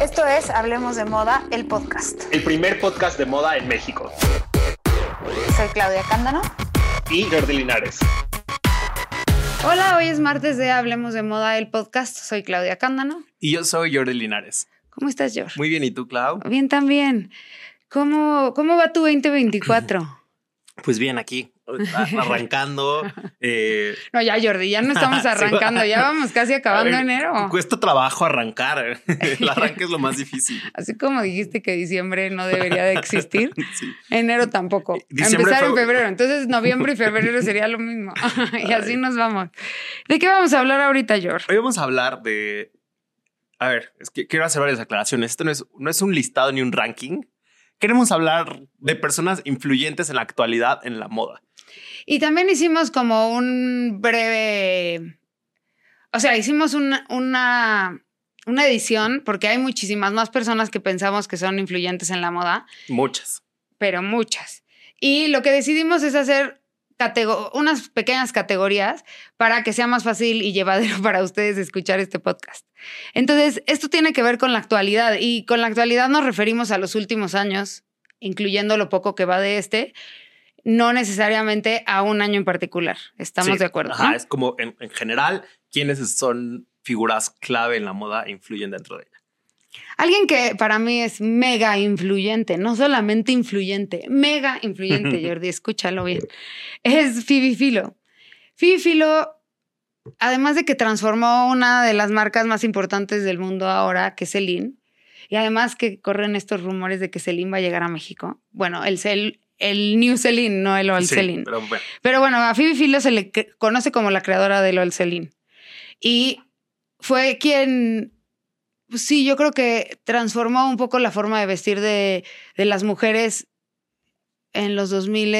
Esto es Hablemos de Moda, el podcast. El primer podcast de moda en México. Soy Claudia Cándano. Y Jordi Linares. Hola, hoy es martes de Hablemos de Moda, el podcast. Soy Claudia Cándano. Y yo soy Jordi Linares. ¿Cómo estás, Jordi? Muy bien, ¿y tú, Clau? Bien, también. ¿Cómo, cómo va tu 2024? Pues bien, aquí, arrancando. Eh, no, ya, Jordi, ya no estamos arrancando, ya vamos casi acabando enero. Cuesta trabajo arrancar. El arranque es lo más difícil. Así como dijiste que diciembre no debería de existir, enero tampoco. Empezar en febrero. Entonces, noviembre y febrero sería lo mismo. y así nos vamos. ¿De qué vamos a hablar ahorita, George? Hoy vamos a hablar de. A ver, es que quiero hacer varias aclaraciones. Esto no es, no es un listado ni un ranking queremos hablar de personas influyentes en la actualidad en la moda. Y también hicimos como un breve, o sea, hicimos una, una, una edición porque hay muchísimas más personas que pensamos que son influyentes en la moda. Muchas. Pero muchas. Y lo que decidimos es hacer unas pequeñas categorías para que sea más fácil y llevadero para ustedes escuchar este podcast. Entonces, esto tiene que ver con la actualidad y con la actualidad nos referimos a los últimos años, incluyendo lo poco que va de este, no necesariamente a un año en particular. Estamos de acuerdo. es como en, en general, quiénes son figuras clave en la moda e influyen dentro de. Alguien que para mí es mega influyente, no solamente influyente, mega influyente, Jordi, escúchalo bien, es Phoebe Philo. Phoebe Philo, además de que transformó una de las marcas más importantes del mundo ahora, que es Celine, y además que corren estos rumores de que Celine va a llegar a México. Bueno, el, el New Celine, no el Old Celine. Pero bueno. pero bueno, a Phoebe Philo se le conoce como la creadora del Old Celine. Y fue quien sí, yo creo que transformó un poco la forma de vestir de, las mujeres en los 2000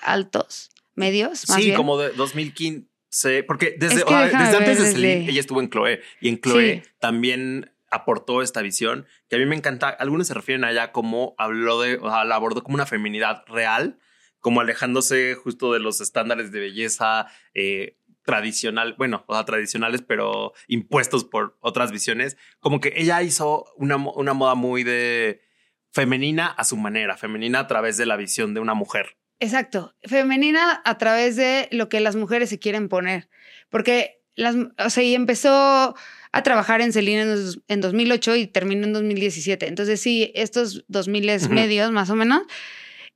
altos, medios. Más sí, como de 2015, porque desde, antes de Celine, ella estuvo en Chloe y en Chloe también aportó esta visión que a mí me encanta. Algunos se refieren a ella como habló de, o sea, la abordó como una feminidad real, como alejándose justo de los estándares de belleza eh, tradicional, bueno, o sea, tradicionales, pero impuestos por otras visiones. Como que ella hizo una, una moda muy de femenina a su manera, femenina a través de la visión de una mujer. Exacto, femenina a través de lo que las mujeres se quieren poner, porque las, o sea, y empezó a trabajar en Celine en, 2008 y terminó en 2017. Entonces sí, estos 2000 medios más o menos,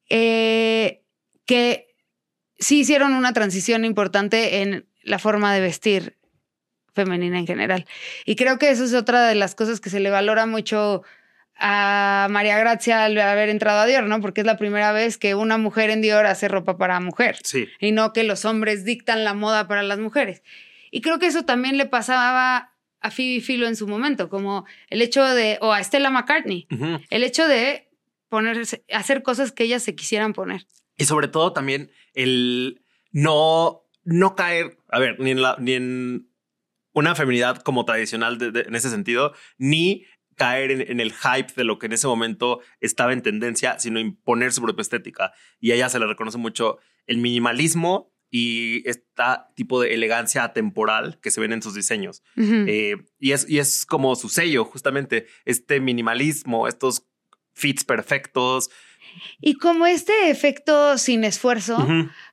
eh, que sí hicieron una transición importante en la forma de vestir femenina en general. Y creo que eso es otra de las cosas que se le valora mucho a María Gracia al haber entrado a Dior, ¿no? Porque es la primera vez que una mujer en Dior hace ropa para mujer. Sí. Y no que los hombres dictan la moda para las mujeres. Y creo que eso también le pasaba a Phoebe Philo en su momento, como el hecho de, o a Stella McCartney, el hecho de ponerse, hacer cosas que ellas se quisieran poner. Y sobre todo también el no no caer, a ver, ni en, la, ni en una feminidad como tradicional en ese sentido, ni caer en, el hype de lo que en ese momento estaba en tendencia, sino imponer su propia estética. Y a ella se le reconoce mucho el minimalismo y este tipo de elegancia temporal que se ven en sus diseños. Eh, y, es, y es como su sello, justamente, este minimalismo, estos fits perfectos, y como este efecto sin esfuerzo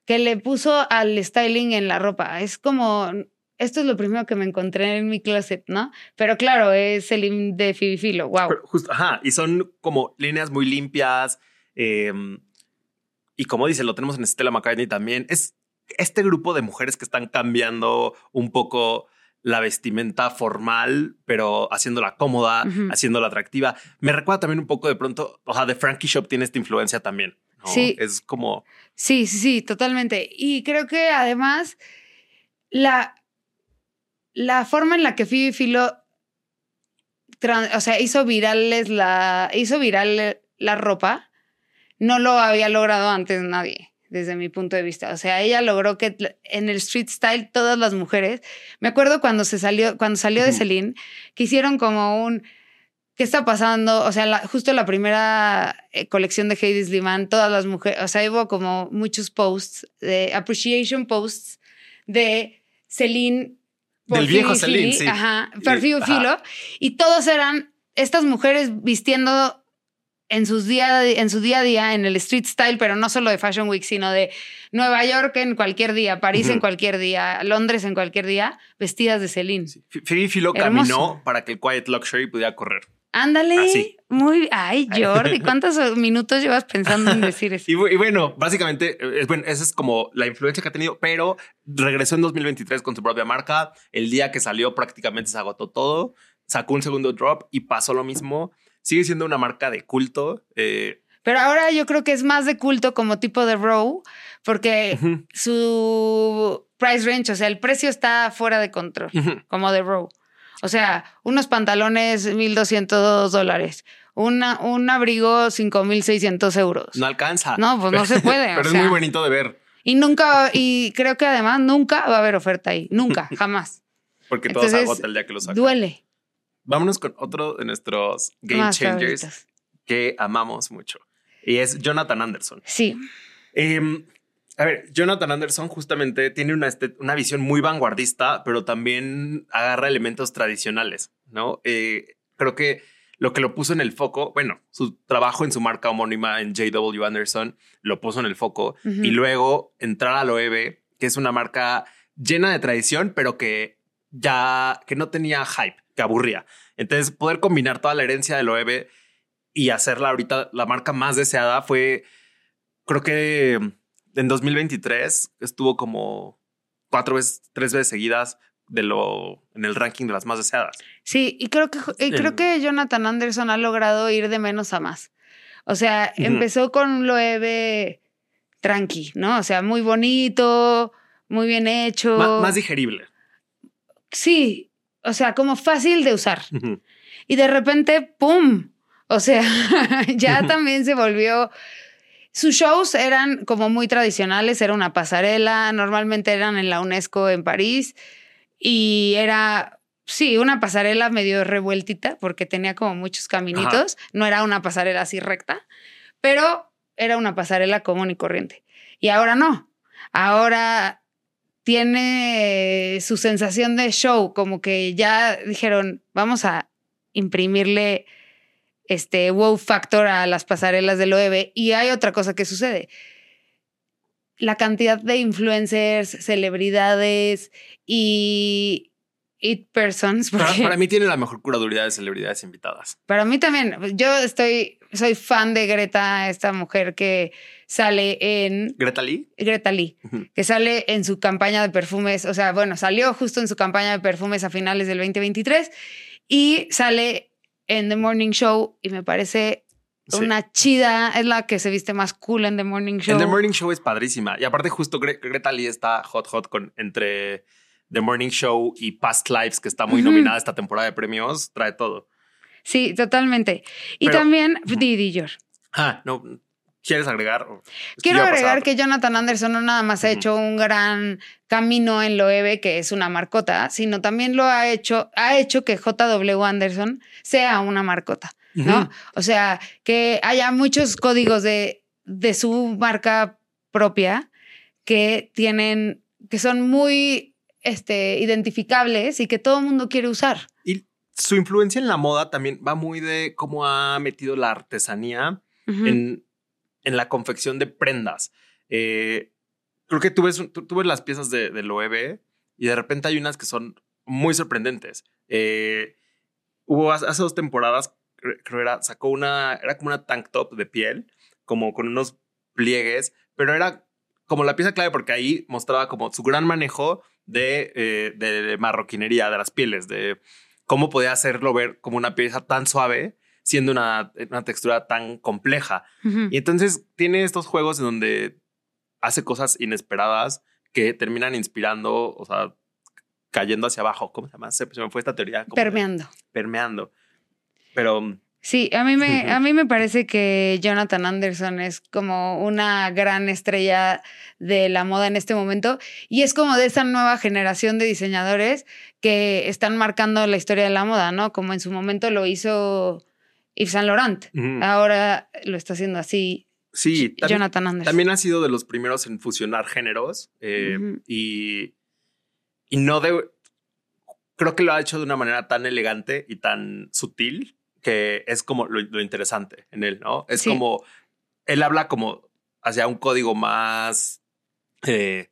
que le puso al styling en la ropa, es como, esto es lo primero que me encontré en mi closet, ¿no? Pero claro, es el de Fibifilo, wow. justo, ajá, y son como líneas muy limpias. Em, y como dice, lo tenemos en Stella McCartney también. Es este grupo de mujeres que están cambiando un poco la vestimenta formal, pero haciéndola cómoda, haciéndola atractiva. Me recuerda también un poco de pronto, o sea, de Frankie Shop tiene esta influencia también. Sí. Es como. Sí, sí, sí, totalmente. Y creo que además la, la forma en la que Phoebe Philo o sea, hizo virales la, hizo viral la ropa, no lo había logrado antes nadie desde mi punto de vista. O sea, ella logró que en el street style todas las mujeres, me acuerdo cuando se salió, cuando salió de Celine, que hicieron como un ¿qué está pasando? O sea, justo la primera eh, colección de Heidi Sliman, todas las mujeres, o sea, hubo como muchos posts, de appreciation posts de Celine Del viejo Celine, sí. Ajá, ajá. Philo, y todos eran estas mujeres vistiendo en, sus día, en su día a día en el street style, pero no solo de Fashion Week, sino de Nueva York en cualquier día, París en cualquier día, Londres en cualquier día, vestidas de Celine. F- Phoebe Philo caminó para que el Quiet Luxury pudiera correr. Ándale. Así. Muy. Ay, Jordi, ¿cuántos minutos llevas pensando en decir eso? Y, bu- y bueno, básicamente, eh, es, bueno, esa es como la influencia que ha tenido, pero regresó en 2023 con su propia marca. El día que salió prácticamente se agotó todo. Sacó un segundo drop y pasó lo mismo. Sigue siendo una marca de culto. eh, Pero ahora yo creo que es más de culto como tipo de Row, porque su price range, o sea, el precio está fuera de control, como de Row. O sea, unos pantalones 1.200 dólares, una, un abrigo 5.600 euros. No alcanza. No, pues no se puede, o pero es sea. muy bonito de ver Y nunca, y creo que además nunca va a haber oferta ahí, nunca, jamás. porque todo se Entonces, agota el día que lo sacan. Duele. Vámonos con otro de nuestros game Más changers favoritos. que amamos mucho. Y es Jonathan Anderson. Sí, Em, a ver, Jonathan Anderson justamente tiene una, este- una visión muy vanguardista, pero también agarra elementos tradicionales, ¿no? Eh, creo que lo que lo puso en el foco, bueno, su trabajo en su marca homónima en JW Anderson lo puso en el foco y luego entrar a Loewe, que es una marca llena de tradición, pero que ya que no tenía hype, que aburría. Entonces, poder combinar toda la herencia de Loewe y hacerla ahorita la marca más deseada fue, creo que en 2023 estuvo como cuatro veces, tres veces seguidas de lo en el ranking de las más deseadas. Sí, y creo que y creo que Jonathan Anderson ha logrado ir de menos a más. O sea, empezó con Loewe tranqui, ¿no? O sea, muy bonito, muy bien hecho. Má- más digerible. Sí, o sea, como fácil de usar. Y de repente, ¡pum! O sea, ya también se volvió... Sus shows eran como muy tradicionales, era una pasarela, normalmente eran en la UNESCO en París y era, sí, una pasarela medio revueltita porque tenía como muchos caminitos, no era una pasarela así recta, pero era una pasarela común y corriente. Y ahora no, ahora tiene su sensación de show, como que ya dijeron, vamos a imprimirle este wow factor a las pasarelas del OEB. Y hay otra cosa que sucede. La cantidad de influencers, celebridades y it persons. Para, porque- para mí tiene la mejor curaduría de celebridades invitadas. para mí también, yo estoy, soy fan de Greta, esta mujer que sale en Greta Lee. Greta Lee, que sale en su campaña de perfumes, o sea, bueno, salió justo en su campaña de perfumes a finales del 2023 y sale en The Morning Show y me parece Sí. una chida, es la que se viste más cool en The Morning Show. En The Morning Show es padrísima. Y aparte, justo Gre- Greta Lee está hot, hot con entre The Morning Show y Past Lives, que está muy nominada esta temporada de premios. Trae todo. Sí, totalmente. Y Pero- también. Didi Dior. Ah, no. ¿Quieres agregar? Quiero agregar que Jonathan Anderson no nada más ha hecho un gran camino en Loewe, que es una marcota, sino también lo ha hecho, ha hecho que JW Anderson sea una marcota, ¿no? O sea, que haya muchos códigos de, de su marca propia que tienen, que son muy este, identificables y que todo el mundo quiere usar. Y su influencia en la moda también va muy de cómo ha metido la artesanía Ujú. en, en la confección de prendas. Eh, creo que tú ves, tú, tú ves las piezas de, de Loewe y de repente hay unas que son muy sorprendentes. Eh, hubo hace, dos temporadas, cre- creo era, sacó una, era como una tank top de piel, como con unos pliegues, pero era como la pieza clave porque ahí mostraba como su gran manejo de, eh, de marroquinería, de las pieles, de cómo podía hacerlo ver como una pieza tan suave siendo una, una textura tan compleja. Y entonces tiene estos juegos en donde hace cosas inesperadas que terminan inspirando, o sea, cayendo hacia abajo. ¿Cómo se llama? Se, se me fue esta teoría. como de- Permeando. permeando. Pero Sí, a mí, me, a mí me parece que Jonathan Anderson es como una gran estrella de la moda en este momento y es como de esa nueva generación de diseñadores que están marcando la historia de la moda, ¿no? Como en su momento lo hizo Yves Saint Laurent. Ahora lo está haciendo así sí, también, Jonathan Anderson. también ha sido de los primeros en fusionar géneros eh, y, y no de... creo que lo ha hecho de una manera tan elegante y tan sutil que es como lo, lo interesante en él, ¿no? Es Sí. como, él habla como hacia un código más, eh,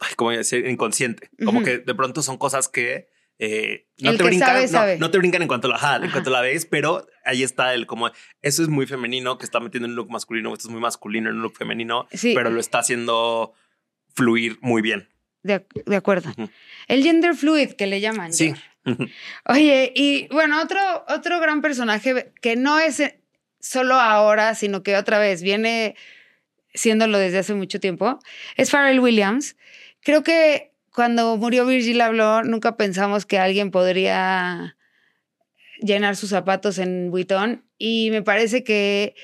ay, ¿cómo decir? Inconsciente. Como que de pronto son cosas que eh, no, El te brincan, sabe, no, sabe. no te brincan en cuanto, la, ajá, en cuanto la ves, pero ahí está el como, eso es muy femenino, que está metiendo en un look masculino, esto es muy masculino en un look femenino, Sí. pero lo está haciendo fluir muy bien. De, ac- de acuerdo. El gender fluid que le llaman. Sí. Oye, y bueno, otro, otro gran personaje que no es eh, solo ahora, sino que otra vez viene siéndolo desde hace mucho tiempo, es Pharrell Williams. Creo que cuando murió Virgil Abloh, nunca pensamos que alguien podría llenar sus zapatos en Vuitton y me parece que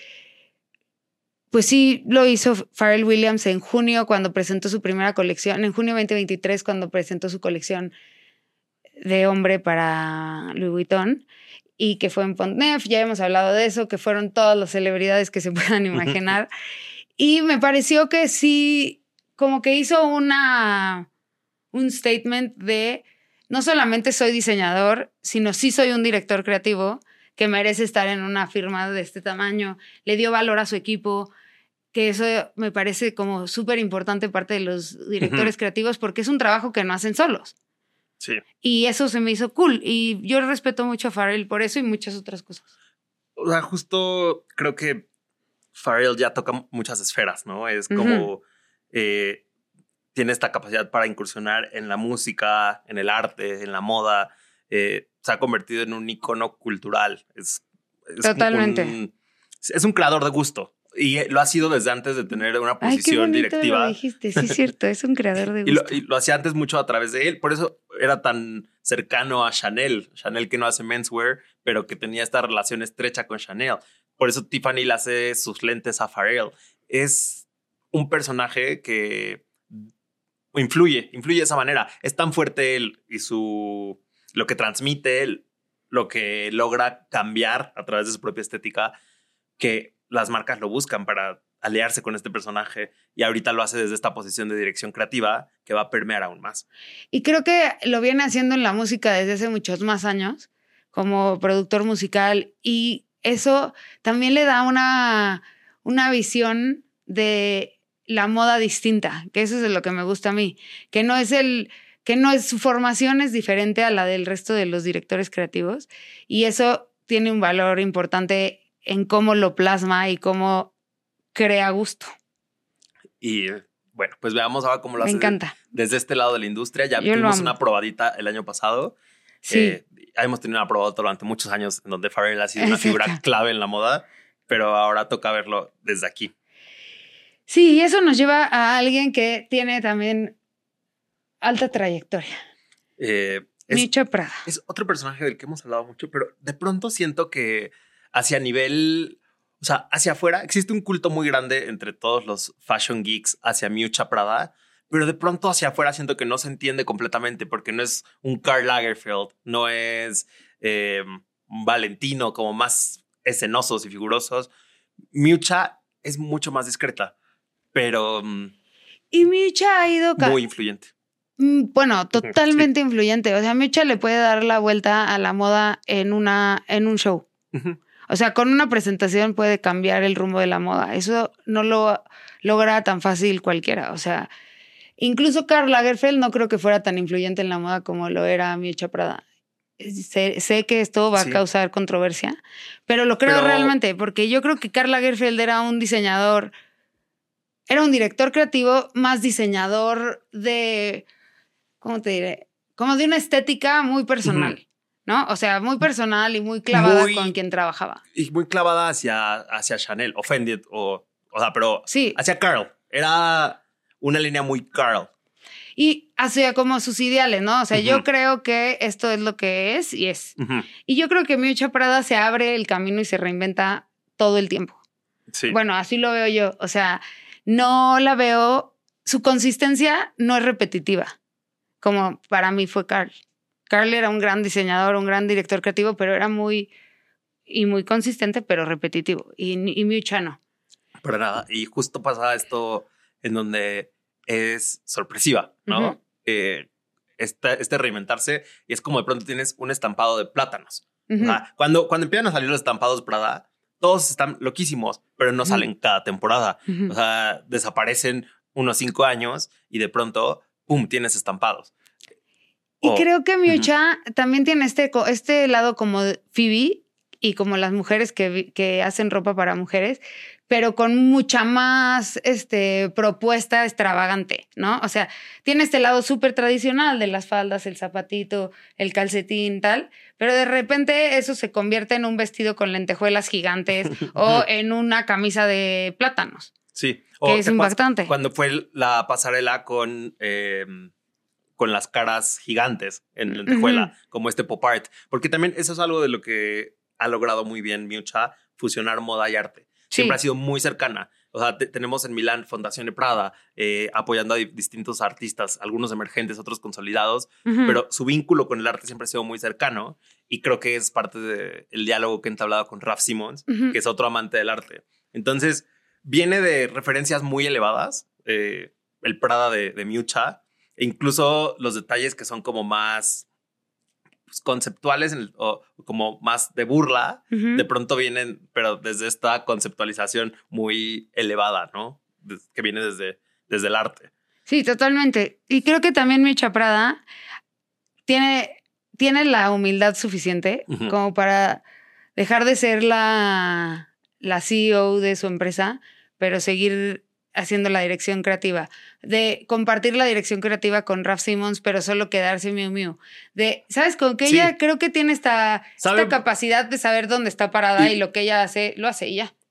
pues sí lo hizo Pharrell Williams en junio cuando presentó su primera colección, en junio 2023 cuando presentó su colección de hombre para Louis Vuitton y que fue en Pontneuf, ya hemos hablado de eso, que fueron todas las celebridades que se puedan imaginar. y me pareció que sí, como que hizo una, un statement de no solamente soy diseñador, sino sí soy un director creativo que merece estar en una firma de este tamaño, le dio valor a su equipo, que eso me parece como súper importante parte de los directores creativos porque es un trabajo que no hacen solos. Sí. Y eso se me hizo cool. Y yo respeto mucho a Farrell por eso y muchas otras cosas. O sea, justo creo que Pharrell ya toca muchas esferas, ¿no? Es como eh, tiene esta capacidad para incursionar en la música, en el arte, en la moda. eh, se ha convertido en un icono cultural. Es, es Totalmente. un- es un creador de gusto y eh, lo ha sido desde antes de tener una Ay, qué posición directiva. lo dijiste. Sí, es cierto. Es un creador de Y lo, gusto. y lo hacía antes mucho a través de él. Por eso era tan cercano a Chanel. Chanel que no hace menswear, pero que tenía esta relación estrecha con Chanel. Por eso Tiffany le hace sus lentes a Pharrell. Es un personaje que influye, influye de esa manera. Es tan fuerte él y su lo que transmite él, lo que logra cambiar a través de su propia estética, que las marcas lo buscan para aliarse con este personaje y ahorita lo hace desde esta posición de dirección creativa que va a permear aún más. Y creo que lo viene haciendo en la música desde hace muchos más años, como productor musical, y eso también le da una, una visión de la moda distinta, que eso es lo que me gusta a mí, que no es el que no es su formación es diferente a la del resto de los directores creativos y eso tiene un valor importante en cómo lo plasma y cómo crea gusto. Y bueno, pues veamos ahora cómo lo Me hace encanta. desde este lado de la industria. Ya Yo tuvimos una probadita el año pasado. Sí. Eh, hemos tenido una probadita durante muchos años en donde Pharrell ha sido una figura clave en la moda, pero ahora toca verlo desde aquí. Sí, y eso nos lleva a alguien que tiene también alta trayectoria. Eh, es, Prada. es otro personaje del que hemos hablado mucho, pero de pronto siento que hacia nivel, o sea, hacia afuera existe un culto muy grande entre todos los fashion geeks hacia Miucha Prada, pero de pronto hacia afuera siento que no se entiende completamente porque no es un Karl Lagerfeld, no es eh, un Valentino como más escenosos y figurosos. Miucha es mucho más discreta, pero mm, Y Micha ha ido... muy influyente. Mm, Bueno, totalmente influyente. O sea, Micha le puede dar la vuelta a la moda en, una, en un show. O sea, con una presentación puede cambiar el rumbo de la moda. Eso no lo logra tan fácil cualquiera. O sea, incluso Karl Lagerfeld no creo que fuera tan influyente en la moda como lo era Miucha Prada. Sé, sé que esto va Sí. a causar controversia, pero lo creo Pero- realmente, porque yo creo que Karl Lagerfeld era un diseñador, era un director creativo más diseñador de, ¿cómo te diré? Como de una estética muy personal, ¿no? O sea, muy personal y muy clavada Muy- con quien trabajaba. y muy clavada hacia, hacia Chanel, Offended, o, o sea, pero Sí, hacia Carl. Era una línea muy Carl. y hacia como sus ideales, ¿no? O sea, yo creo que esto es lo que es y es. Y yo creo que Miucha Prada se abre el camino y se reinventa todo el tiempo. Sí. Bueno, así lo veo yo. O sea, no la veo, su consistencia no es repetitiva, como para mí fue Carl. Carl era un gran diseñador, un gran director creativo, pero era muy, y muy consistente, pero repetitivo. Y, y Miucha no. Pero nada, y justo pasa esto en donde es sorpresiva, ¿no? Ujú. Eh, este, este reinventarse y es como de pronto tienes un estampado de plátanos. Ujú. O sea, cuando, cuando empiezan a salir los estampados Prada, todos están loquísimos, pero no salen cada temporada. O sea, desaparecen unos cinco años y de pronto, ¡pum!, tienes estampados. Y O- creo que Miucha también tiene este, este lado como Phoebe y como las mujeres que, que hacen ropa para mujeres, pero con mucha más este, propuesta extravagante, ¿no? O sea, tiene este lado súper tradicional de las faldas, el zapatito, el calcetín, tal, pero de repente eso se convierte en un vestido con lentejuelas gigantes o en una camisa de plátanos, Sí. que es ¿te acuerdas impactante. Cuando fue la pasarela con, eh, con las caras gigantes en lentejuela, como este pop art. Porque también eso es algo de lo que ha logrado muy bien Miucha, fusionar moda y arte. Siempre Sí. ha sido muy cercana. O sea, te- tenemos en Milán Fundación de Prada eh, apoyando a di- distintos artistas, algunos emergentes, otros consolidados, pero su vínculo con el arte siempre ha sido muy cercano y creo que es parte del diálogo que he entablado con Raf Simons, Ujú. que es otro amante del arte. Entonces, viene de referencias muy elevadas, eh, el Prada de, de Miucha, e incluso los detalles que son como más pues, conceptuales el- o como más de burla, de pronto vienen, pero desde esta conceptualización muy elevada, ¿no? Que viene desde, desde el arte. Sí, totalmente. Y creo que también Micha Prada tiene, tiene la humildad suficiente como para dejar de ser la, la CEO de su empresa, pero seguir haciendo la dirección creativa. De compartir la dirección creativa con Raf Simmons, pero solo quedarse Miu Miu. De, ¿sabes? Con que Sí. ella creo que tiene esta, esta capacidad de saber dónde está parada y, Y- lo que ella hace, lo hace.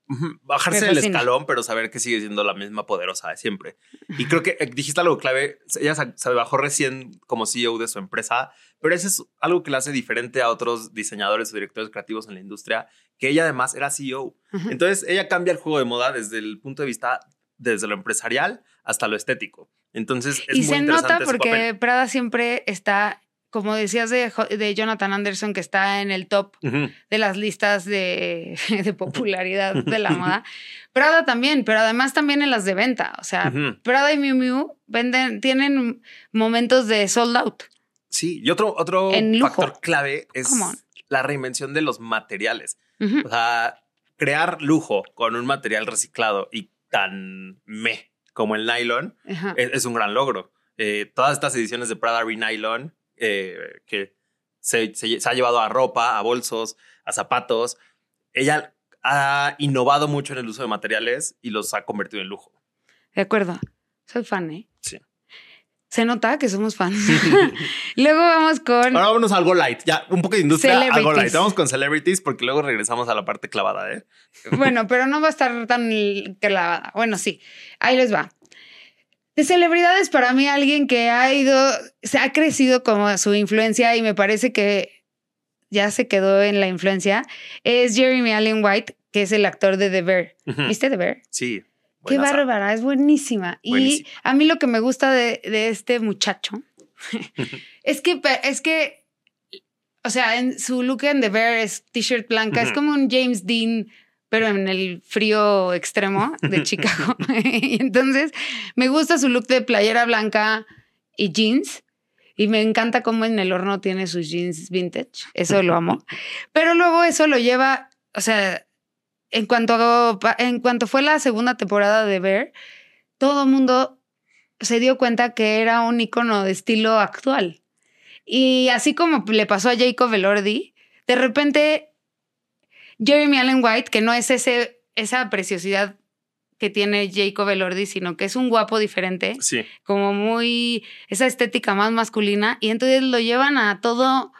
Ujú, Bajarse del escalón, pero saber que sigue siendo la misma poderosa de siempre. Y creo que eh, dijiste algo clave. Ella se, bajó recién como CEO de su empresa, pero eso es algo que la hace diferente a otros diseñadores o directores creativos en la industria, que ella además era CEO. Entonces, ella cambia el juego de moda desde el punto de vista, desde lo empresarial hasta lo estético. Entonces, es y muy se nota porque. Prada siempre está, como decías de, de Jonathan Anderson, que está en el top de las listas de, de popularidad de la moda. Prada también, pero además también en las de venta. O sea. Prada y Miu Miu venden, tienen momentos de sold out. Sí, y otro, otro factor clave es la reinvención de los materiales. O sea, crear lujo con un material reciclado y tan me como el nylon es, es un gran logro. Eh, todas estas ediciones de Prada Renylon eh, que se, se- se ha llevado a ropa, a bolsos, a zapatos, ella ha innovado mucho en el uso de materiales y los ha convertido en lujo. De acuerdo. Soy fan, ¿eh? Sí. Se nota que somos fans. Luego vamos con. Ahora vámonos a algo light. Ya, un poco de industria, algo light. Vamos con celebrities porque luego regresamos a la parte clavada, ¿eh? Bueno, pero no va a estar tan clavada. Bueno, sí. Ahí les va. De celebridades, para mí, alguien que ha ido, se ha crecido como su influencia y me parece que ya se quedó en la influencia, es Jeremy Allen White, que es el actor de The Bear. ¿Viste The Bear? Sí. Qué buenaza. bárbara, es buenísima. Y a mí lo que me gusta de, de este muchacho es que, es que, o sea, en su look en The Bear es t-shirt blanca, es como un James Dean, pero en el frío extremo de Chicago. y entonces me gusta su look de playera blanca y jeans. Y me encanta cómo en el horno tiene sus jeans vintage. Eso lo amo. Pero luego eso lo lleva, o sea, en cuanto, a- en cuanto fue la segunda temporada de Bear, todo el mundo se dio cuenta que era un icono de estilo actual. Y así como le pasó a Jacob Elordi, de repente Jeremy Allen White, que no es ese, esa preciosidad que tiene Jacob Elordi, sino que es un guapo diferente, Sí. como muy esa estética más masculina y entonces lo llevan a todo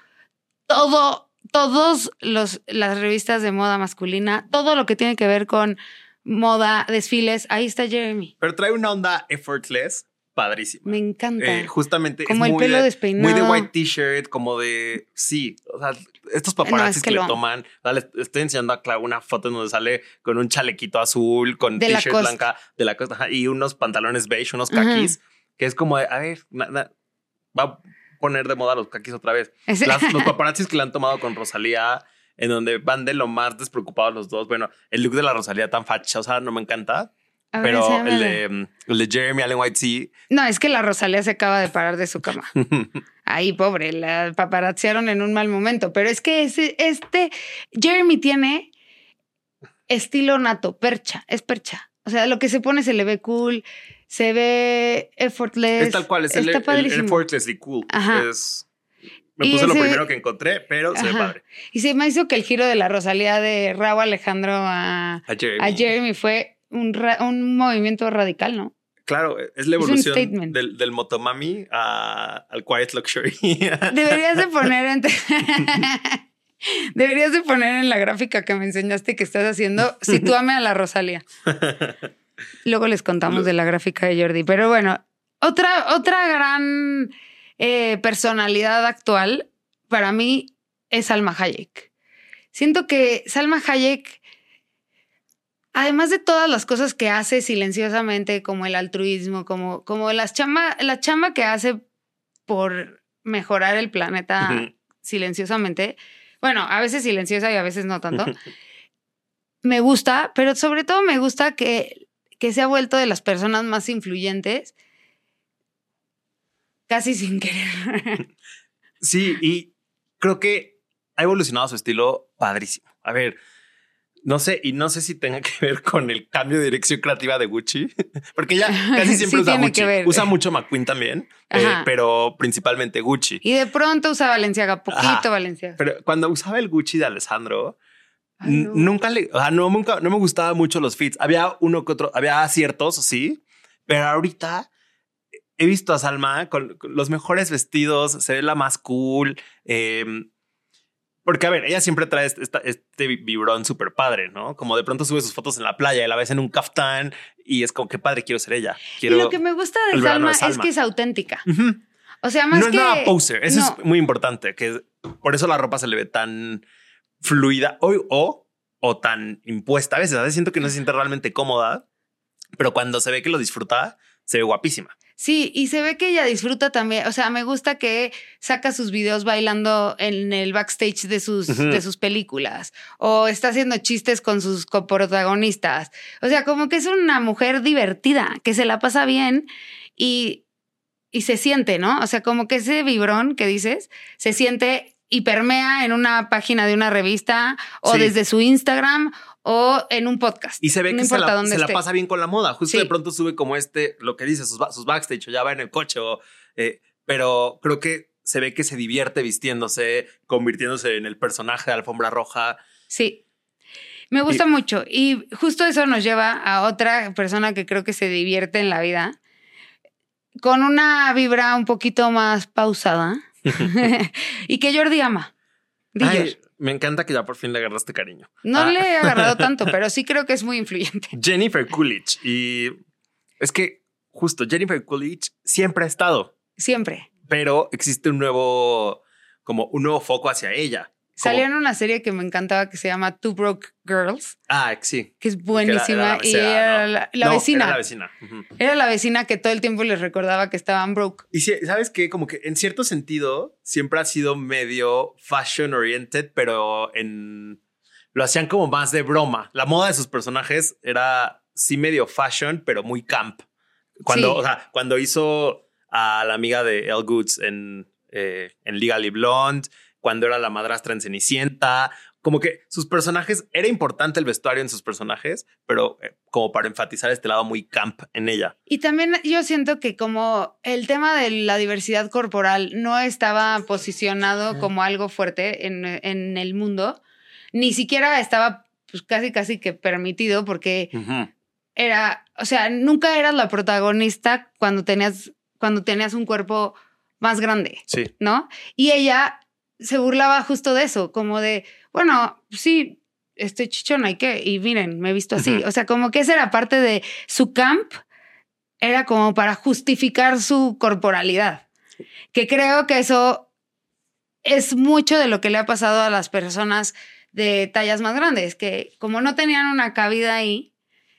todo todos los las revistas de moda masculina, todo lo que tiene que ver con moda, desfiles, ahí está Jeremy. Pero trae una onda effortless padrísima. Me encanta. Eh, justamente Como es el muy pelo de, despeinado. Muy de white t-shirt, como de. Sí, o sea, estos paparazzis es que que, lo le toman. les estoy enseñando a Clau una foto en donde sale con un chalequito azul, con t-shirt blanca de la costa y unos pantalones beige, unos kakis, que es como de, a ver, na- na- va poner de moda los kakis otra vez. Las- los paparazzis que le han tomado con Rosalía, en donde van de lo más despreocupados los dos. Bueno, el look de la Rosalía tan fachosa no me encanta, ver, pero el de, el de Jeremy Allen White sí. No, es que la Rosalía se acaba de parar de su cama. Ahí, pobre, la paparazziaron en un mal momento. Pero es que ese, este Jeremy tiene estilo nato, percha, es percha. O sea, lo que se pone se le ve cool, se ve effortless. es tal cual, es el, está el, el effortlessly cool. Ajá. Es, me Y puse lo primero que encontré, pero se ve padre. Y se me hizo que el giro de la Rosalía de Raúl Alejandro a, A Jeremy. a Jeremy fue un, ra- un movimiento radical, ¿no? Claro, es la evolución del, del motomami a- al quiet luxury. Deberías de poner en... Deberías de poner en la gráfica que me enseñaste que estás haciendo, sitúame a la Rosalía. Luego les contamos de la gráfica de Jordi. Pero bueno, otra, otra gran eh, personalidad actual para mí es Salma Hayek. Siento que Salma Hayek, además de todas las cosas que hace silenciosamente, como el altruismo, como, como las chamba, la chamba que hace por mejorar el planeta silenciosamente, bueno, a veces silenciosa y a veces no tanto, me gusta, pero sobre todo me gusta que, que se ha vuelto de las personas más influyentes casi sin querer. Sí, y creo que ha evolucionado su estilo padrísimo. A ver, no sé, y no sé si tenga que ver con el cambio de dirección creativa de Gucci, porque ella casi siempre Sí usa Gucci. Usa mucho McQueen también, eh, pero principalmente Gucci. y de pronto usa Valenciaga, poquito. Valenciaga. Pero cuando usaba el Gucci de Alessandro, Ay, no. nunca le, o sea, no, nunca, no me gustaba mucho los fits. Había uno que otro, había aciertos, sí, pero ahorita he visto a Salma con, con los mejores vestidos, se ve la más cool. eh, porque, a ver, ella siempre trae este, esta- este vibrón súper padre, ¿no? Como de pronto sube sus fotos en la playa y la ves en un caftán y es como que padre, quiero ser ella. Quiero... Y lo que me gusta de Salma, es que es auténtica. O sea, más no que... es nada poser. Eso No. es muy importante. Que por eso la ropa se le ve tan fluida o, o, o tan impuesta. A veces, a veces siento que no se siente realmente cómoda, pero cuando se ve que lo disfruta, se ve guapísima. Sí, y se ve que ella disfruta también. O sea, me gusta que saca sus videos bailando en el backstage de sus, de sus películas. O está haciendo chistes con sus coprotagonistas. O sea, como que es una mujer divertida, que se la pasa bien y, y se siente, ¿no? O sea, como que ese vibrón que dices se siente y permea en una página de una revista o Sí. desde su Instagram o en un podcast. Y se ve No que se, la, se la pasa bien con la moda. Justo Sí. de pronto sube como este, lo que dice, sus, sus backstage o ya va en el coche. O, eh, pero creo que se ve que se divierte vistiéndose, convirtiéndose en el personaje de Alfombra Roja. Sí. Me gusta mucho. Y justo eso nos lleva a otra persona que creo que se divierte en la vida. Con una vibra un poquito más pausada. y que Jordi ama. Ay, me encanta que ya por fin le agarraste cariño. No Ah. le he agarrado tanto, pero sí creo que es muy influyente. Jennifer Coolidge. Y es que justo Jennifer Coolidge siempre ha estado, Siempre. pero existe un nuevo, como un nuevo foco hacia ella. Salió en una serie que me encantaba que se llama Two Broke Girls, Ah, sí. que es que era- buenísima. era la y becera, era ¿no? la, la No, vecina. Era la vecina. Ujú. Era la vecina que todo el tiempo les recordaba que estaban broke. Y sabes que como que en cierto sentido siempre ha sido medio fashion oriented, pero en lo hacían como más de broma. La moda de sus personajes era sí medio fashion, pero muy camp. Cuando, Sí. o sea, cuando hizo a la amiga de Elle Goods en, eh, en Legally Blonde, cuando era la madrastra en Cenicienta, como que sus personajes, era importante el vestuario en sus personajes, pero eh, como para enfatizar este lado muy camp en ella. Y también yo siento que como el tema de la diversidad corporal no estaba posicionado como algo fuerte en, en el mundo, ni siquiera estaba pues casi casi que permitido porque era, o sea, nunca eras la protagonista cuando tenías, cuando tenías un cuerpo más grande, Sí. ¿no? Y ella se burlaba justo de eso, como de, bueno, sí, estoy chichona y qué, y miren, me he visto así. O sea, como que esa era parte de su camp, era como para justificar su corporalidad. Que creo que eso es mucho de lo que le ha pasado a las personas de tallas más grandes, que como no tenían una cabida ahí,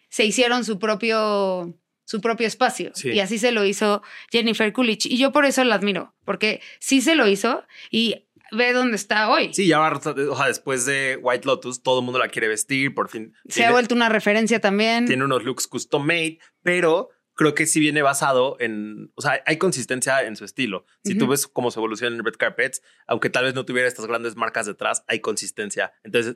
se hicieron su propio su propio espacio. Sí. Y así se lo hizo Jennifer Coolidge. Y yo por eso la admiro, porque sí se lo hizo y ve dónde está hoy. Sí, ya va, o sea, después de White Lotus, todo el mundo la quiere vestir, por fin. Se tiene, ha vuelto una referencia también. tiene unos looks custom made, pero creo que sí viene basado en, o sea, hay consistencia en su estilo. Si tú Ujú. ves cómo se evoluciona en Red Carpets, aunque tal vez no tuviera estas grandes marcas detrás, hay consistencia. Entonces,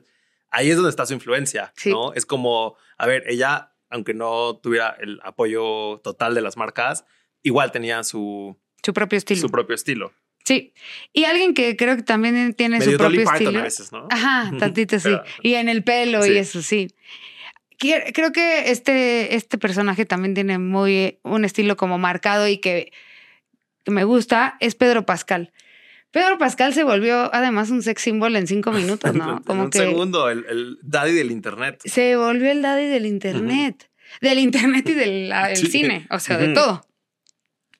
ahí es donde está su influencia, Sí. ¿no? Es como, a ver, ella, aunque no tuviera el apoyo total de las marcas, igual tenía su, Su propio estilo. su propio estilo. Sí. Y alguien que creo que también tiene Medio su propio estilo. a veces, ¿no? Ajá, tantito sí. Y en el pelo Sí. y eso, sí. Creo que este, este personaje también tiene muy un estilo como marcado y que, que me gusta, es Pedro Pascal. Pedro Pascal se volvió además un sex symbol en cinco minutos, ¿no? En Como un que segundo, el, el daddy del internet. se volvió el daddy del internet. Del internet y del el Sí. cine, o sea, de todo.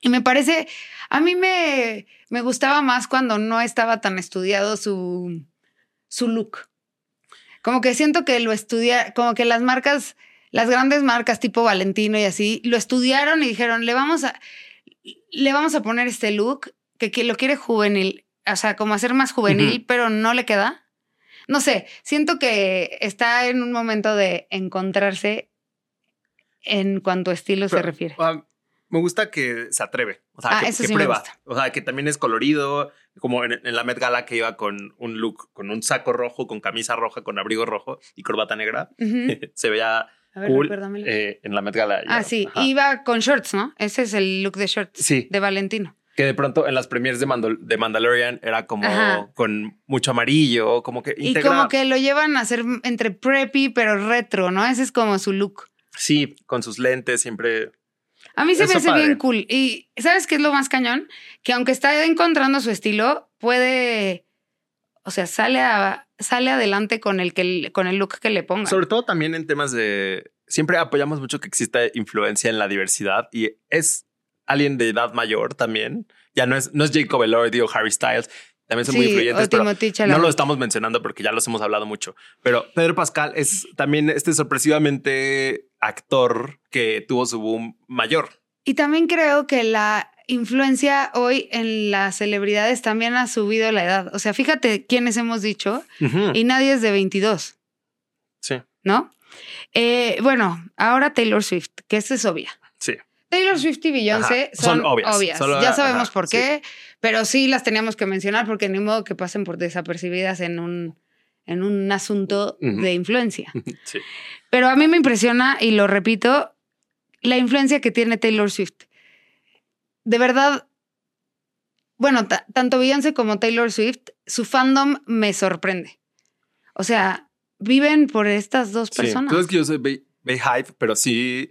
Y me parece, a mí me, me gustaba más cuando no estaba tan estudiado su, su look. Como que siento que lo estudia, como que las marcas, las grandes marcas tipo Valentino y así, lo estudiaron y dijeron, le vamos a, le vamos a poner este look que, que lo quiere juvenil, o sea, como hacer más juvenil, pero no le queda. No sé, siento que está en un momento de encontrarse en cuanto a estilo se refiere. ah, me gusta que se atreve. O sea, Ah, que, que sí prueba. O sea, que también es colorido. Como en, en la Met Gala que iba con un look, con un saco rojo, con camisa roja, con abrigo rojo y corbata negra. Ujú. se veía A ver, cool eh, en la Met Gala. ah, ya. sí, Ajá. iba con shorts, ¿no? Ese es el look de shorts Sí. de Valentino. Que de pronto en las premiers de, Mandal- de Mandalorian era como Ajá. con mucho amarillo, como que Y integra- como que lo llevan a hacer entre preppy, pero retro, ¿no? Ese es como su look. Sí, con sus lentes siempre. A mí se me hace padre. bien cool. Y ¿sabes qué es lo más cañón? Que aunque está encontrando su estilo, puede, o sea, sale, a- sale adelante con el, que, con el look que le ponga. Sobre todo también en temas de. Siempre apoyamos mucho que exista influencia en la diversidad y es alguien de edad mayor también. Ya no es, no es Jacob Elordi o Harry Styles. También son muy influyentes, pero no lo estamos mencionando porque ya los hemos hablado mucho. Pero Pedro Pascal es también este sorpresivamente actor que tuvo su boom mayor. Y también creo que la influencia hoy en las celebridades también ha subido la edad. O sea, fíjate quiénes hemos dicho y nadie es de 22, Sí, ¿no? Eh, bueno, ahora Taylor Swift, que esta es obvia. sí. Taylor Swift y Beyoncé Ajá, son son, obvias. obvias. Solo- ya sabemos ajá, por qué, pero sí las teníamos que mencionar porque ni modo que pasen por desapercibidas en un, en un asunto de influencia. sí. Pero a mí me impresiona, y lo repito, la influencia que tiene Taylor Swift. De verdad, bueno, ta- tanto Beyoncé como Taylor Swift, su fandom me sorprende. O sea, viven por estas dos Sí, personas. tú que yo soy pero sí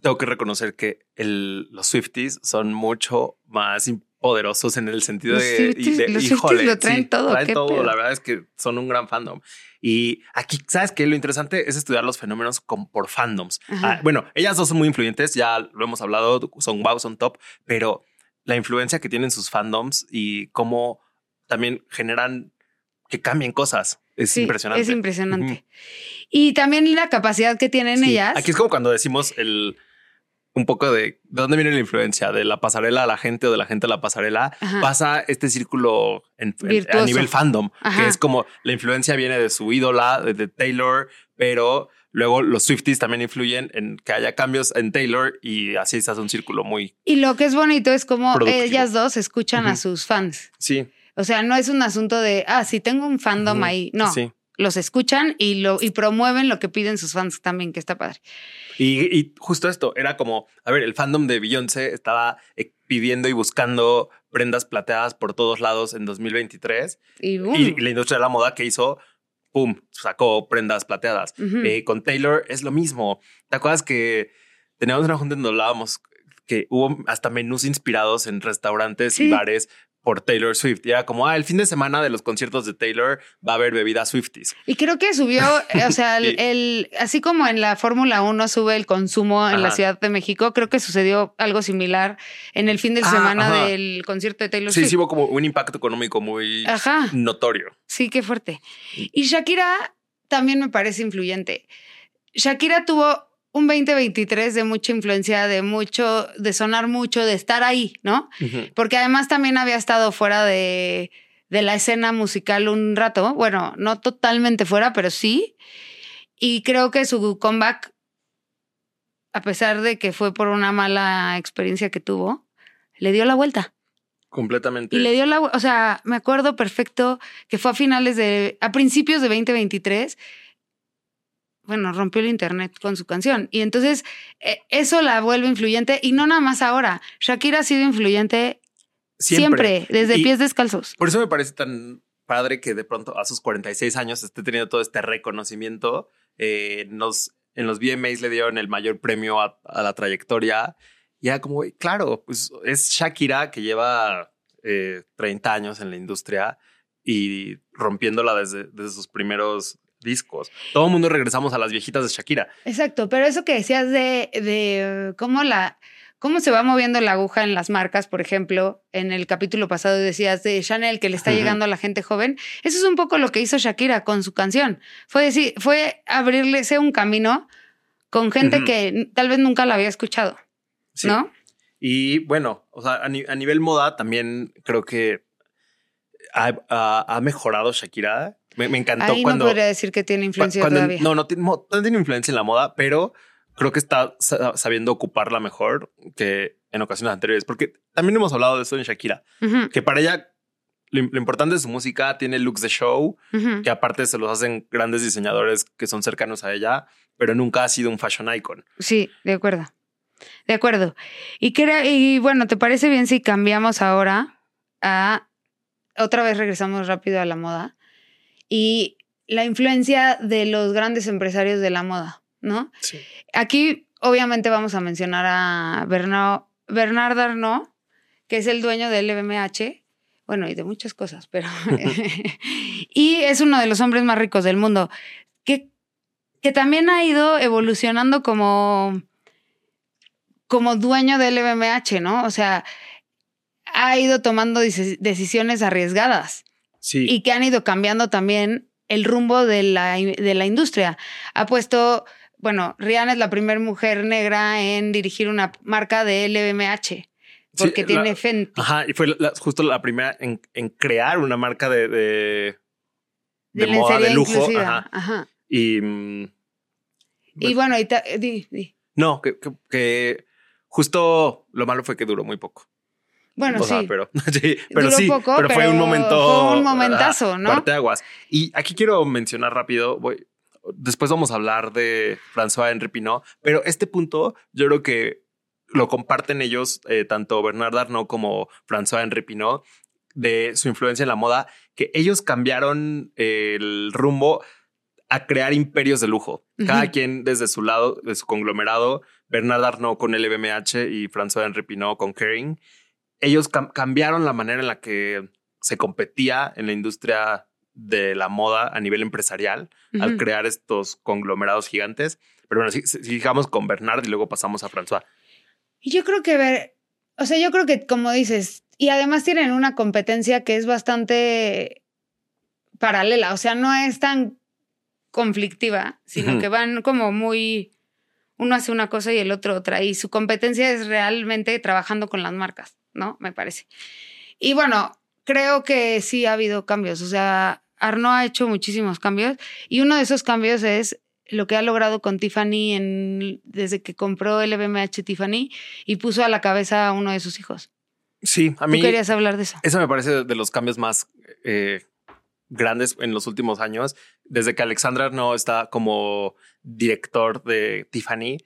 tengo que reconocer que el, los Swifties son mucho más poderosos en el sentido Los de, Swifties- de- los híjole, lo traen todo, Traen ¿qué todo. pedo? La verdad es que son un gran fandom. Y aquí, ¿sabes qué? Lo interesante es estudiar los fenómenos con, por fandoms. Ah, bueno, ellas dos son muy influyentes, ya lo hemos hablado, son wow, son top, pero la influencia que tienen sus fandoms y cómo también generan que cambien cosas es Sí, impresionante. Es impresionante. Y también la capacidad que tienen Sí. ellas. Aquí es como cuando decimos el un poco de de dónde viene la influencia de la pasarela a la gente o de la gente a la pasarela. Ajá. Pasa este círculo en- en- a nivel fandom, Ajá. que es como la influencia viene de su ídola, de, de Taylor, pero luego los Swifties también influyen en que haya cambios en Taylor y así se hace un círculo muy. Y lo que es bonito es como Productivo. ellas dos escuchan a sus fans. Sí. O sea, no es un asunto de, ah, si tengo un fandom ahí. No, Sí. Los escuchan y, lo, y promueven lo que piden sus fans también, que está padre. Y, y justo esto era como, a ver, el fandom de Beyoncé estaba eh, pidiendo y buscando prendas plateadas por todos lados en 2023 Y, boom. y la industria de la moda que hizo, pum, sacó prendas plateadas. Eh, con Taylor es lo mismo. ¿Te acuerdas que teníamos una junta en donde hablábamos que hubo hasta menús inspirados en restaurantes Sí. y bares por Taylor Swift? Y era como, ah, el fin de semana de los conciertos de Taylor va a haber bebidas Swifties. Y creo que subió, o sea, el, Sí. el- así como en la Fórmula 1 sube el consumo en la. Ciudad de México, creo que sucedió algo similar en el fin de Ah, semana ajá. del concierto de Taylor Sí, Swift. sí hubo como un impacto económico muy Ajá. notorio. Sí, qué fuerte. Y Shakira también me parece influyente. Shakira tuvo un 2023 de mucha influencia, de mucho, de sonar mucho, de estar ahí, ¿no? Porque además también había estado fuera de, de la escena musical un rato. Bueno, no totalmente fuera, pero sí. Y creo que su comeback, a pesar de que fue por una mala experiencia que tuvo, le dio la vuelta. Completamente. Y le dio la, o sea, me acuerdo perfecto que fue a finales de, a principios de 2023, bueno, rompió el internet con su canción. Y entonces eh, eso la vuelve influyente y no nada más ahora. Shakira ha sido influyente siempre, desde pies descalzos. Por eso me parece tan padre que de pronto a sus 46 años esté teniendo todo este reconocimiento. Eh, nos, en los VMAs le dieron el mayor premio a, la trayectoria. Ya como, claro, pues es Shakira que lleva 30 eh, años en la industria y rompiéndola desde, desde sus primeros discos. Todo el mundo regresamos a las viejitas de Shakira. Exacto, pero eso que decías de, de cómo la cómo se va moviendo la aguja en las marcas, por ejemplo, en el capítulo pasado decías de Chanel que le está llegando a la gente joven. Eso es un poco lo que hizo Shakira con su canción. Fue decir, fue abrirle un camino con gente que tal vez nunca la había escuchado, ¿no? Y bueno, o sea, a, nivel moda también creo que ha, mejorado Shakira. Me, encantó Ahí cuando. No podría decir que tiene influencia todavía. No, no, no tiene influencia en la moda, pero creo que está sabiendo ocuparla mejor que en ocasiones anteriores, porque también hemos hablado de eso en Shakira, que para ella lo, importante es su música, tiene looks de show, que aparte se los hacen grandes diseñadores que son cercanos a ella, pero nunca ha sido un fashion icon. Sí, de acuerdo. De acuerdo. Y, y bueno, ¿te parece bien si cambiamos ahora a... Otra vez regresamos rápido a la moda y la influencia de los grandes empresarios de la moda. ¿no? Sí. Aquí obviamente vamos a mencionar a Bernard, Bernard Arnault, que es el dueño del LVMH, bueno, y de muchas cosas, pero... y es uno de los hombres más ricos del mundo, que, que también ha ido evolucionando como, como dueño del LVMH, ¿no? O sea, ha ido tomando decisiones arriesgadas. Sí. Y que han ido cambiando también el rumbo de la, de la industria. Ha puesto bueno, Rihanna es la primera mujer negra en dirigir una marca de LVMH. Porque tiene Fenty. Ajá, y fue justo la primera en, crear una marca de, de, de, moda de lujo. Ajá. Y, mm, y bueno, y di, di. No, que, que, justo lo malo fue que duró muy poco. Bueno, sí. pero sí, pero sí, pero, fue un momento. Fue un momentazo, ¿no? Parte aguas. Y aquí quiero mencionar rápido, voy, Después vamos a hablar de François Henri Pinot, pero este punto yo creo que lo comparten ellos, eh, tanto Bernard Arnault como François Henri Pinot, de su influencia en la moda, que ellos cambiaron el rumbo a crear imperios de lujo. Cada quien desde su lado, de su conglomerado, Bernard Arnault con LVMH y François Henri Pinot con Kering, ellos cambiaron la manera en la que se competía en la industria de la moda a nivel empresarial al crear estos conglomerados gigantes. Pero bueno, sigamos con Bernard y luego pasamos a François. Yo creo que ver, o sea, yo creo que como dices, y además tienen una competencia que es bastante paralela, o sea, no es tan conflictiva, sino que van como muy, uno hace una cosa y el otro otra, y su competencia es realmente trabajando con las marcas, ¿no? Me parece. Y bueno, creo que sí ha habido cambios, o sea, Arno ha hecho muchísimos cambios y uno de esos cambios es lo que ha logrado con Tiffany en, desde que compró el BMH Tiffany y puso a la cabeza a uno de sus hijos. Sí, a mí. ¿Tú querías hablar de eso? Eso me parece de los cambios más eh, grandes en los últimos años. Desde que Alexandra no está como director de Tiffany,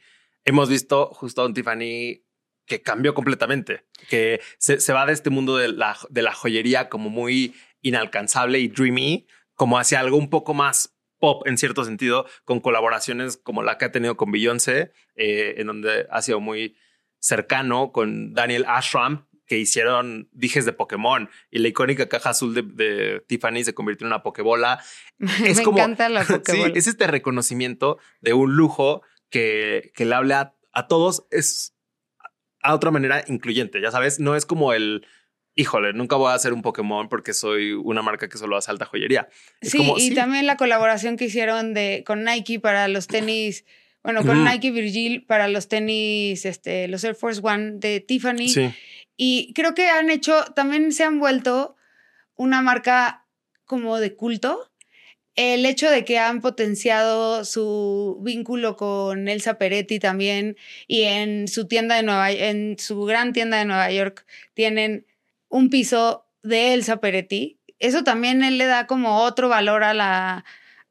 hemos visto justo a un Tiffany que cambió completamente, que se, se va de este mundo de la, de la joyería como muy inalcanzable y dreamy, como hacia algo un poco más pop en cierto sentido, con colaboraciones como la que ha tenido con Beyoncé, eh, en donde ha sido muy cercano con Daniel Ashram, que hicieron dijes de Pokémon y la icónica caja azul de, Tiffany se convirtió en una Pokébola. Es Me como, encanta la Pokébola. Sí, es este reconocimiento de un lujo que, que le habla a, a todos, es a otra manera incluyente, ya sabes, no es como el híjole, nunca voy a hacer un Pokémon porque soy una marca que solo hace alta joyería. sí, y también la colaboración que hicieron de, con Nike para los tenis, bueno, con Nike Virgil para los tenis, este, los Air Force One de Tiffany. Sí. Y creo que han hecho, también se han vuelto una marca como de culto. El hecho de que han potenciado su vínculo con Elsa Peretti también y en su tienda de Nueva en su gran tienda de Nueva York tienen un piso de Elsa Peretti. Eso también él le da como otro valor a la,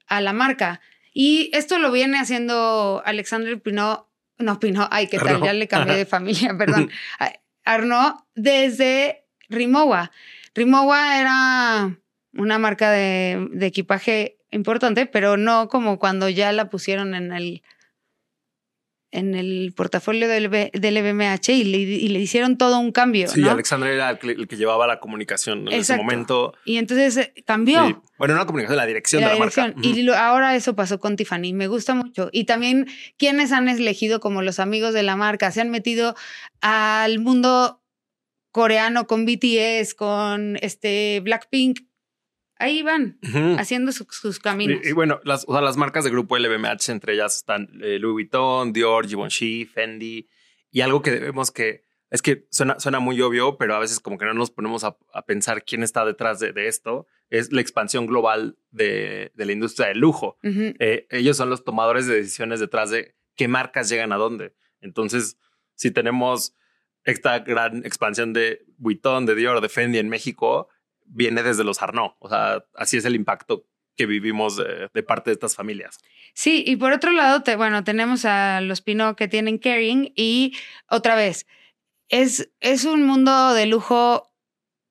a la marca. Y esto lo viene haciendo Alexander Pinot, no Pinot, ay, qué tal, ya le cambié de familia, perdón. Arnaud desde Rimowa. Rimowa era una marca de, de equipaje importante, pero no como cuando ya la pusieron en el en el portafolio del, B- del BMH y le, y le hicieron todo un cambio, Sí, ¿no? Alexander era el que, el que llevaba la comunicación en ese Exacto. momento. Y entonces eh, cambió. Sí. Bueno, no la comunicación, la dirección la de la dirección. marca. Y lo- ahora eso pasó con Tiffany. Me gusta mucho. Y también quienes han elegido como los amigos de la marca, se han metido al mundo coreano con BTS, con este Blackpink. Ahí van, haciendo su- sus caminos. Y, y bueno, las, o sea, las marcas de grupo LVMH, entre ellas están eh, Louis Vuitton, Dior, Givenchy, Fendi. Y algo que debemos que es que suena, suena muy obvio, pero a veces como que no nos ponemos a, a pensar quién está detrás de, de esto, es la expansión global de, de la industria del lujo. Eh, ellos son los tomadores de decisiones detrás de qué marcas llegan a dónde. Entonces, si tenemos esta gran expansión de Vuitton, de Dior, de Fendi en México, viene desde los Arnaud. O sea, así es el impacto que vivimos de, de parte de estas familias. Sí, y por otro lado, te- bueno, tenemos a los Pinot que tienen Kering y otra vez, es, es un mundo de lujo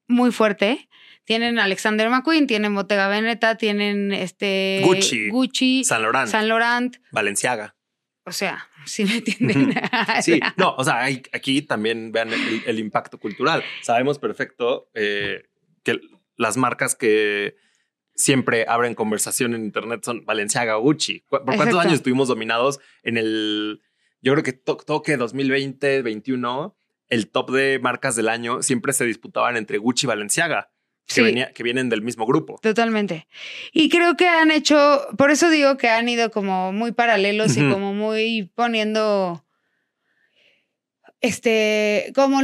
muy fuerte. Tienen Alexander McQueen, tienen Bottega Veneta, tienen este Gucci, Gucci Saint Laurent, Saint Laurent. Valenciaga. O sea, si me entienden. Sí, no, o sea, hay- aquí también vean el, el impacto cultural. Sabemos perfecto eh, que las marcas que siempre abren conversación en Internet son Valenciaga o Gucci. ¿Cu- ¿Por cuántos Exacto. años estuvimos dominados en el, yo creo que to- toque 2020, 21, el top de marcas del año siempre se disputaban entre Gucci y Valenciaga, que, Sí. venía- que vienen del mismo grupo. Totalmente. Y creo que han hecho, por eso digo que han ido como muy paralelos y como muy poniendo, este, como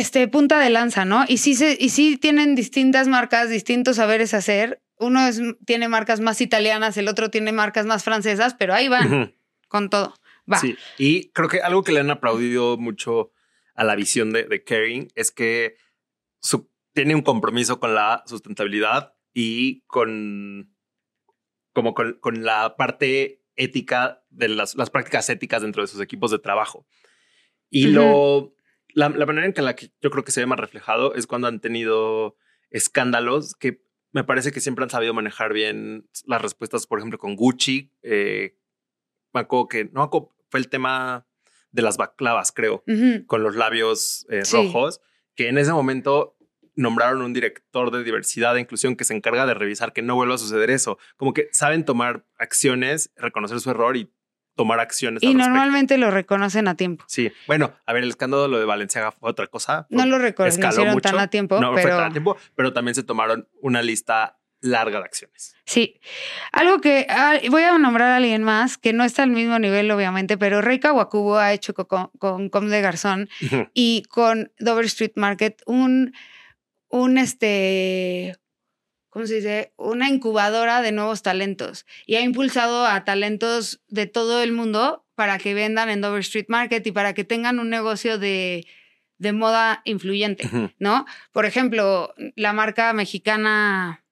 este punta de lanza, ¿no? Y sí, se, y sí tienen distintas marcas, distintos saberes hacer. Uno es, tiene marcas más italianas, el otro tiene marcas más francesas, pero ahí van Ujú. con todo. Va. Sí, y creo que algo que le han aplaudido mucho a la visión de, de Kering es que su- tiene un compromiso con la sustentabilidad y con como con, con la parte ética de las, las prácticas éticas dentro de sus equipos de trabajo. Y lo la, la manera en que la que yo creo que se ve más reflejado es cuando han tenido escándalos que me parece que siempre han sabido manejar bien las respuestas, por ejemplo, con Gucci. Eh, me acuerdo que no acuerdo, fue el tema de las baclavas, creo, con los labios eh, Sí. rojos, que en ese momento nombraron un director de diversidad e inclusión que se encarga de revisar que no vuelva a suceder eso. Como que saben tomar acciones, reconocer su error y tomar acciones. Y al normalmente lo reconocen a tiempo. Sí, bueno, a ver, el escándalo lo de Valenciaga fue otra cosa. No lo reconocieron tan a tiempo, no fue pero... tan a tiempo, pero también se tomaron una lista larga de acciones. Sí. Algo que ah, voy a nombrar a alguien más que no está al mismo nivel, obviamente, pero Rey Kawakubo ha hecho co- con, con Com de Garzón y con Dover Street Market un, un este, ¿cómo se dice? Una incubadora de nuevos talentos y ha impulsado a talentos de todo el mundo para que vendan en Dover Street Market y para que tengan un negocio de, de moda influyente. ¿no? Por ejemplo, la marca mexicana.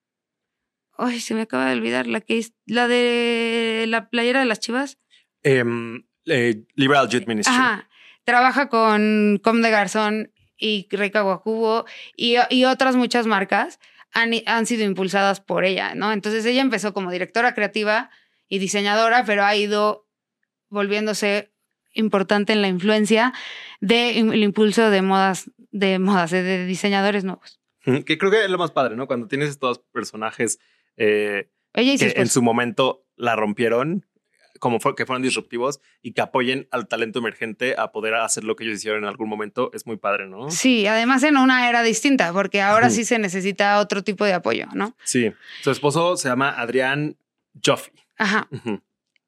Ay, se me acaba de olvidar la que es la de la playera de las Chivas. Em, eh, Liberal Youth Ministry. Ajá. Trabaja con Com de Garzón y Rey Kawakubo y, y otras muchas marcas han, han sido impulsadas por ella, ¿no? Entonces ella empezó como directora creativa y diseñadora, pero ha ido volviéndose importante en la influencia del impulso de modas, de modas, de- de diseñadores nuevos. Que creo que es lo más padre, ¿no? Cuando tienes estos personajes eh, Ella que en su momento la rompieron, como fue, que fueron disruptivos y que apoyen al talento emergente a poder hacer lo que ellos hicieron en algún momento, es muy padre, ¿no? Sí, además en una era distinta, porque ahora sí se necesita otro tipo de apoyo, ¿no? Sí. Su esposo se llama Adrián Joffe. Ajá.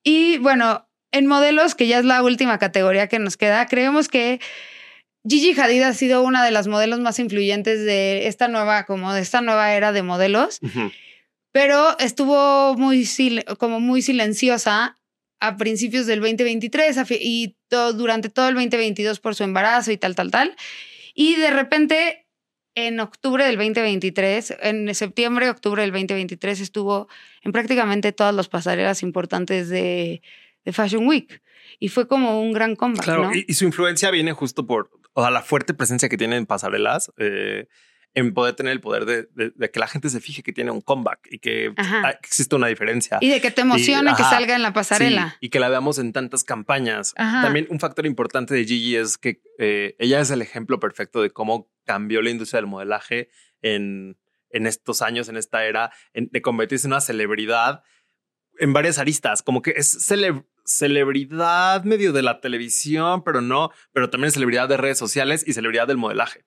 Y bueno, en modelos, que ya es la última categoría que nos queda, creemos que Gigi Hadid ha sido una de las modelos más influyentes de esta nueva, como de esta nueva era de modelos, pero estuvo muy, sil- como muy silenciosa a principios del 2023 a fi- y durante todo el 2022 por su embarazo y tal, tal, tal. Y de repente, en octubre del 2023, en septiembre, octubre del 2023, estuvo en prácticamente todas las pasarelas importantes de, de Fashion Week. Y fue como un gran comeback, Claro, ¿no? y, y su influencia viene justo por o sea, la fuerte presencia que tiene en pasarelas, eh, en poder tener el poder de, de- de que la gente se fije que tiene un comeback y que Ajá. ah, existe una diferencia. Y de que te emocione que ajá, salga en la pasarela. Sí, y que la veamos en tantas campañas. Ajá. También un factor importante de Gigi es que eh, ella es el ejemplo perfecto de cómo cambió la industria del modelaje en, en estos años, en esta era, en- de convertirse en una celebridad en varias aristas, como que es cele- celebridad medio de la televisión, pero no, pero también celebridad de redes sociales y celebridad del modelaje.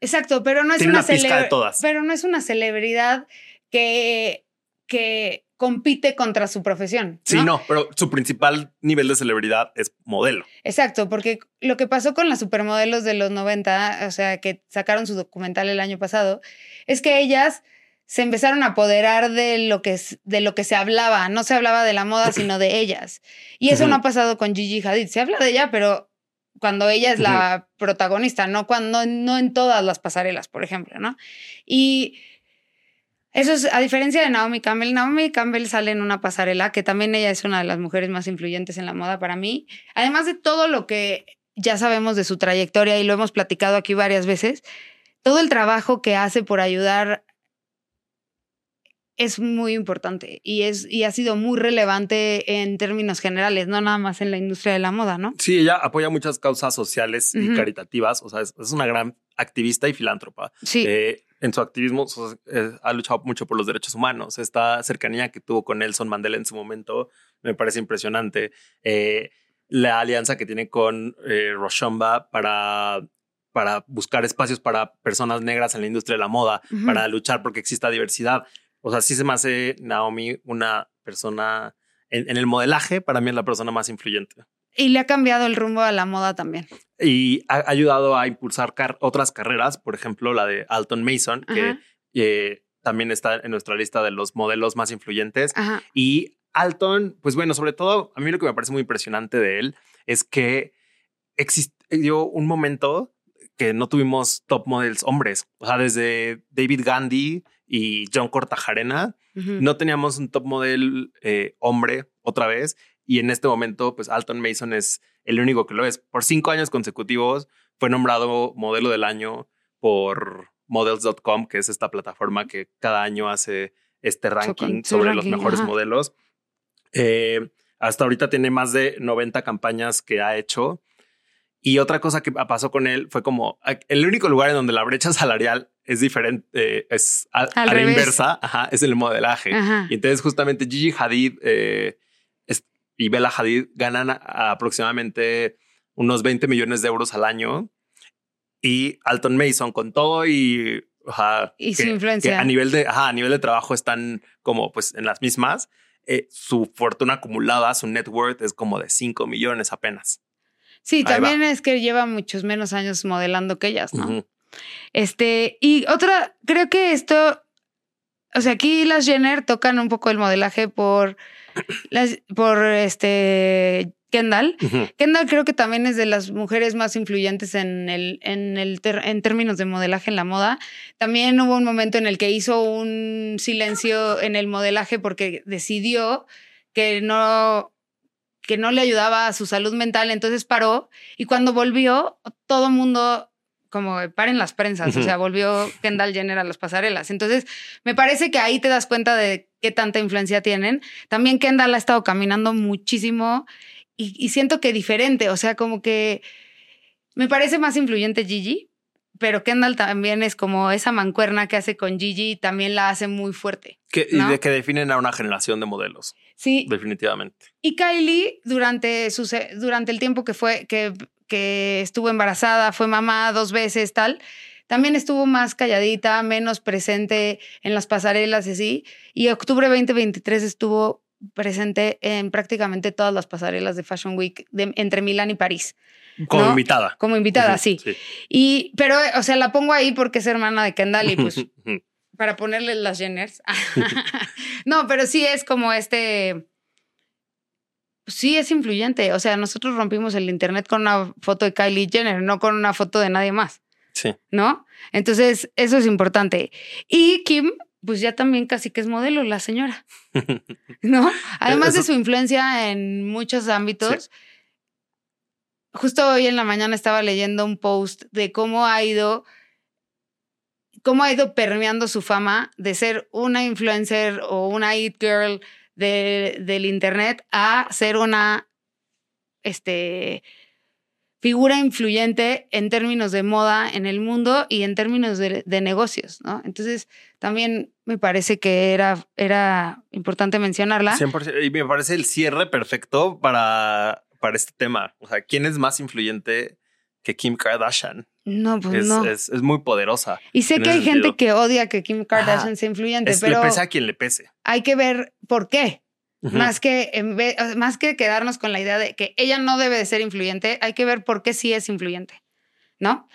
Exacto, pero no es Tiene una, una pizca cele- de todas. Pero no es una celebridad que, que compite contra su profesión. Sí, no, pero su principal nivel de celebridad es modelo. Exacto, porque lo que pasó con las supermodelos de los 90, o sea, que sacaron su documental el año pasado, es que ellas se empezaron a apoderar de lo que, de lo que se hablaba. No se hablaba de la moda, sino de ellas. Y eso no ha pasado con Gigi Hadid. Se habla de ella, pero cuando ella es la protagonista, no, cuando, no en todas las pasarelas, por ejemplo, ¿no? Y eso es, a diferencia de Naomi Campbell, Naomi Campbell sale en una pasarela, que también ella es una de las mujeres más influyentes en la moda para mí. Además de todo lo que ya sabemos de su trayectoria y lo hemos platicado aquí varias veces, todo el trabajo que hace por ayudar es muy importante y, es, y ha sido muy relevante en términos generales, no nada más en la industria de la moda, ¿no? Sí, ella apoya muchas causas sociales y Ujú. caritativas, o sea, es, es una gran activista y filántropa. Sí. Eh, en su activismo o sea, eh, ha luchado mucho por los derechos humanos. Esta cercanía que tuvo con Nelson Mandela en su momento me parece impresionante. Eh, la alianza que tiene con eh, Roshomba para, para buscar espacios para personas negras en la industria de la moda, Ujú. para luchar porque exista diversidad. O sea, sí se me hace Naomi una persona en, en el modelaje, para mí es la persona más influyente Y le ha cambiado el rumbo a la moda también. y ha ayudado a impulsar car- otras carreras, por ejemplo, la de Alton Mason, que eh, también está en nuestra lista de los modelos más influyentes. Ajá. Y Alton, pues bueno, sobre todo, a mí lo que me parece muy impresionante de él es que existió un momento que no tuvimos top models hombres. O sea, desde David Gandhi y John Cortajarena, no teníamos un top model eh, hombre otra vez. Y en este momento, pues Alton Mason es el único que lo es. Por cinco años consecutivos fue nombrado modelo del año por models.com, que es esta plataforma que cada año hace este ranking sobre los mejores ajá. modelos. Eh, hasta ahorita tiene más de 90 campañas que ha hecho. Y otra cosa que pasó con él fue como el único lugar en donde la brecha salarial es diferente, eh, es a, la inversa, ajá, es el modelaje. Ajá. Y entonces justamente Gigi Hadid eh, es- y Bella Hadid ganan a- aproximadamente unos 20 millones de euros al año. Y Alton Mason con todo y... ajá, Y su influencia. que a nivel de, ajá, a nivel de trabajo están como pues en las mismas. eh, su fortuna acumulada, su net worth es como de 5 millones apenas. Sí, Ahí también es que lleva muchos menos años modelando que ellas, ¿no? Este, y otra, creo que esto, o sea, aquí las Jenner tocan un poco el modelaje por, las, por este Kendall. Kendall creo que también es de las mujeres más influyentes en el, en el ter- en términos de modelaje en la moda. También hubo un momento en el que hizo un silencio en el modelaje porque decidió que no que no le ayudaba a su salud mental, entonces paró y cuando volvió todo el mundo como paren las prensas, o sea, volvió Kendall Jenner a las pasarelas. Entonces, me parece que ahí te das cuenta de qué tanta influencia tienen. También Kendall ha estado caminando muchísimo y, y siento que diferente, o sea, como que me parece más influyente Gigi, pero Kendall también es como esa mancuerna que hace con Gigi, también la hace muy fuerte. Que, ¿No? Y de que definen a una generación de modelos, Sí, definitivamente. y Kylie, durante, su, durante el tiempo que fue, que, que estuvo embarazada, fue mamá dos veces, tal, también estuvo más calladita, menos presente en las pasarelas y así. Y octubre 2023 estuvo presente en prácticamente todas las pasarelas de Fashion Week de- entre Milán y París. Como ¿no? invitada. Como invitada, sí. Y, pero, o sea, la pongo ahí porque es hermana de Kendall y pues para ponerle las Jenners. no, pero sí es como este. Sí es influyente. O sea, nosotros rompimos el internet con una foto de Kylie Jenner, no con una foto de nadie más, sí. ¿no? Entonces, eso es importante. Y Kim, pues ya también casi que es modelo, la señora, ¿no? Además de su influencia en muchos ámbitos. Justo hoy en la mañana estaba leyendo un post de cómo ha ido cómo ha ido permeando su fama de ser una influencer o una it girl de- del internet a ser una este, figura influyente en términos de moda en el mundo y en términos de, de negocios, ¿no? Entonces, también me parece que era, era importante mencionarla. 100%. Y me parece el cierre perfecto para, para este tema. O sea, ¿quién es más influyente que Kim Kardashian? No, pues Es, no. es, es muy poderosa. y sé que hay gente que odia que Kim Kardashian Ajá. sea influyente, Es, pero le pese a quien le pese. hay que ver por qué. Más que, en vez- más que quedarnos con la idea de que ella no debe de ser influyente, hay que ver por qué sí es influyente, ¿no?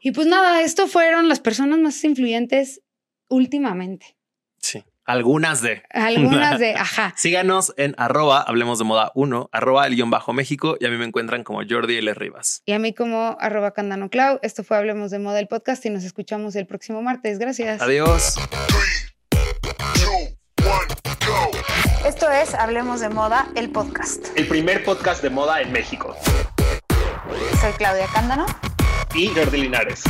Y pues nada, esto fueron las personas más influyentes últimamente. Sí. Algunas de. Algunas de, ajá. Síganos en arroba, hablemos de moda 1, arroba el guion bajo México y a mí me encuentran como Jordi L. Rivas. Y a mí como arroba candano clau. Esto fue Hablemos de Moda el podcast y nos escuchamos el próximo martes. Gracias. Adiós. Esto es Hablemos de Moda el podcast. El primer podcast de moda en México. Soy Claudia Cándano. Y Jordi Linares.